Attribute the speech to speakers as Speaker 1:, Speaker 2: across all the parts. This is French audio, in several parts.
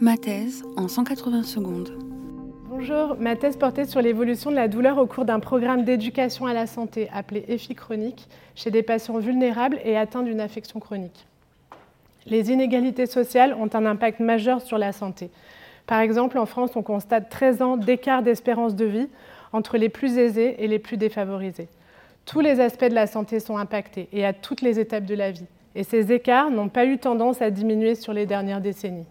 Speaker 1: Ma thèse en 180 secondes.
Speaker 2: Bonjour, ma thèse portait sur l'évolution de la douleur au cours d'un programme d'éducation à la santé appelé EFI chronique chez des patients vulnérables et atteints d'une affection chronique. Les inégalités sociales ont un impact majeur sur la santé. Par exemple, en France, on constate 13 ans d'écart d'espérance de vie entre les plus aisés et les plus défavorisés. Tous les aspects de la santé sont impactés et à toutes les étapes de la vie. Et ces écarts n'ont pas eu tendance à diminuer sur les dernières décennies.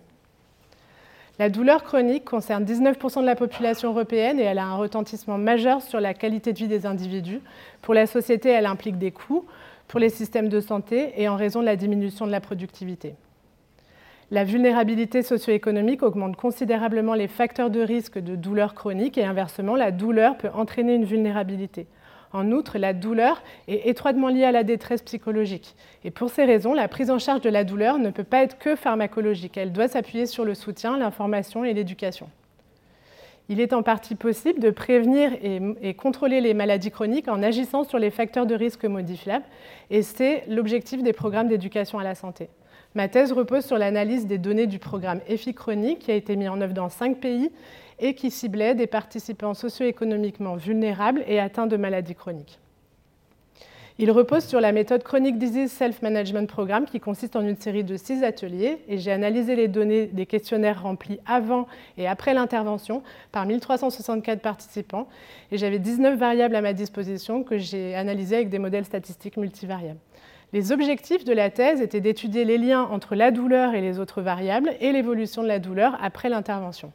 Speaker 2: La douleur chronique concerne 19% de la population européenne et elle a un retentissement majeur sur la qualité de vie des individus. Pour la société, elle implique des coûts pour les systèmes de santé et en raison de la diminution de la productivité. La vulnérabilité socio-économique augmente considérablement les facteurs de risque de douleur chronique et inversement, la douleur peut entraîner une vulnérabilité. En outre, la douleur est étroitement liée à la détresse psychologique. Et pour ces raisons, la prise en charge de la douleur ne peut pas être que pharmacologique. Elle doit s'appuyer sur le soutien, l'information et l'éducation. Il est en partie possible de prévenir et, contrôler les maladies chroniques en agissant sur les facteurs de risque modifiables. Et c'est l'objectif des programmes d'éducation à la santé. Ma thèse repose sur l'analyse des données du programme EFI chronique qui a été mis en œuvre dans cinq pays et qui ciblait des participants socio-économiquement vulnérables et atteints de maladies chroniques. Il repose sur la méthode Chronic Disease Self-Management Programme qui consiste en une série de six ateliers et j'ai analysé les données des questionnaires remplis avant et après l'intervention par 1364 participants et j'avais 19 variables à ma disposition que j'ai analysées avec des modèles statistiques multivariables. Les objectifs de la thèse étaient d'étudier les liens entre la douleur et les autres variables et l'évolution de la douleur après l'intervention.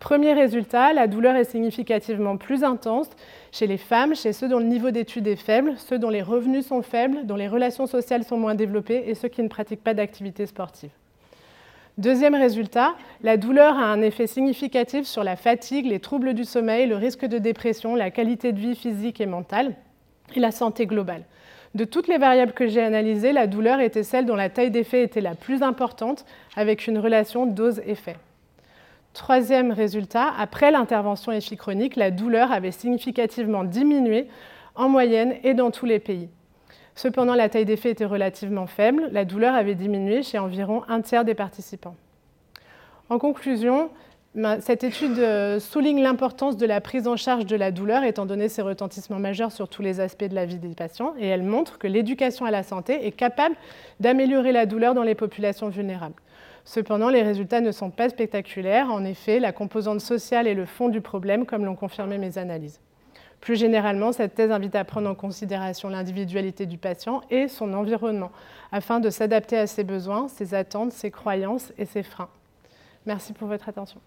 Speaker 2: Premier résultat, la douleur est significativement plus intense chez les femmes, chez ceux dont le niveau d'études est faible, ceux dont les revenus sont faibles, dont les relations sociales sont moins développées et ceux qui ne pratiquent pas d'activité sportive. Deuxième résultat, la douleur a un effet significatif sur la fatigue, les troubles du sommeil, le risque de dépression, la qualité de vie physique et mentale et la santé globale. De toutes les variables que j'ai analysées, la douleur était celle dont la taille d'effet était la plus importante, avec une relation dose-effet. Troisième résultat, après l'intervention chronique, la douleur avait significativement diminué en moyenne et dans tous les pays. Cependant, la taille d'effet était relativement faible. La douleur avait diminué chez environ un tiers des participants. En conclusion, cette étude euh, souligne l'importance de la prise en charge de la douleur étant donné ses retentissements majeurs sur tous les aspects de la vie des patients et elle montre que l'éducation à la santé est capable d'améliorer la douleur dans les populations vulnérables. Cependant, les résultats ne sont pas spectaculaires. En effet, la composante sociale est le fond du problème, comme l'ont confirmé mes analyses. Plus généralement, cette thèse invite à prendre en considération l'individualité du patient et son environnement, afin de s'adapter à ses besoins, ses attentes, ses croyances et ses freins. Merci pour votre attention.